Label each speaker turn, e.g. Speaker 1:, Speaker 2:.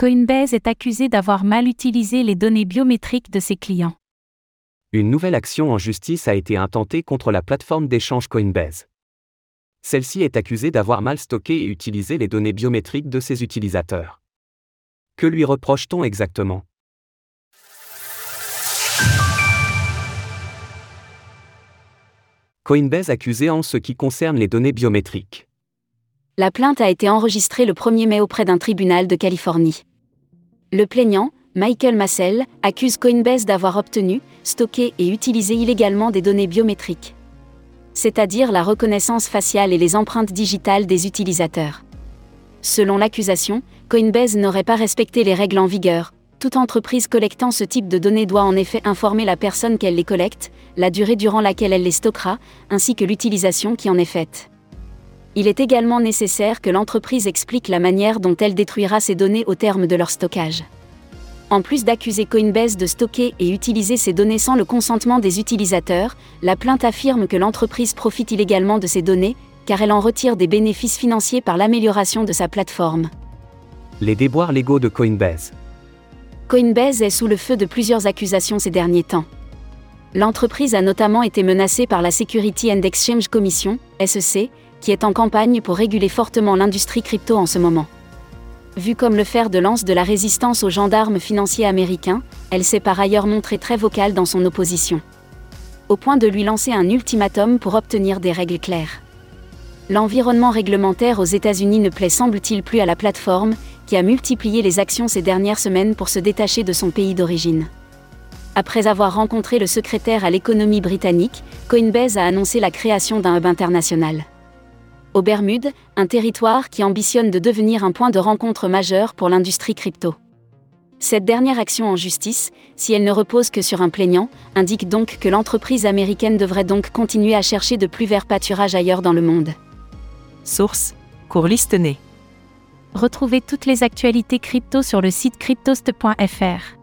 Speaker 1: Coinbase est accusé d'avoir mal utilisé les données biométriques de ses clients.
Speaker 2: Une nouvelle action en justice a été intentée contre la plateforme d'échange Coinbase. Celle-ci est accusée d'avoir mal stocké et utilisé les données biométriques de ses utilisateurs. Que lui reproche-t-on exactement? Coinbase accusé en ce qui concerne les données biométriques.
Speaker 3: La plainte a été enregistrée le 1er mai auprès d'un tribunal de Californie. Le plaignant, Michael Massel, accuse Coinbase d'avoir obtenu, stocké et utilisé illégalement des données biométriques. C'est-à-dire la reconnaissance faciale et les empreintes digitales des utilisateurs. Selon l'accusation, Coinbase n'aurait pas respecté les règles en vigueur. Toute entreprise collectant ce type de données doit en effet informer la personne qu'elle les collecte, la durée durant laquelle elle les stockera, ainsi que l'utilisation qui en est faite. Il est également nécessaire que l'entreprise explique la manière dont elle détruira ces données au terme de leur stockage. En plus d'accuser Coinbase de stocker et utiliser ces données sans le consentement des utilisateurs, la plainte affirme que l'entreprise profite illégalement de ces données, car elle en retire des bénéfices financiers par l'amélioration de sa plateforme.
Speaker 2: Les déboires légaux de Coinbase.
Speaker 3: Coinbase est sous le feu de plusieurs accusations ces derniers temps. L'entreprise a notamment été menacée par la Security and Exchange Commission, SEC, qui est en campagne pour réguler fortement l'industrie crypto en ce moment. Vue comme le fer de lance de la résistance aux gendarmes financiers américains, elle s'est par ailleurs montrée très vocale dans son opposition. Au point de lui lancer un ultimatum pour obtenir des règles claires. L'environnement réglementaire aux États-Unis ne plaît semble-t-il plus à la plateforme, qui a multiplié les actions ces dernières semaines pour se détacher de son pays d'origine. Après avoir rencontré le secrétaire à l'économie britannique, Coinbase a annoncé la création d'un hub international. Aux Bermudes, un territoire qui ambitionne de devenir un point de rencontre majeur pour l'industrie crypto. Cette dernière action en justice, si elle ne repose que sur un plaignant, indique donc que l'entreprise américaine devrait donc continuer à chercher de plus verts pâturages ailleurs dans le monde.
Speaker 4: Source Cours Listenay.
Speaker 1: Retrouvez toutes les actualités crypto sur le site cryptost.fr.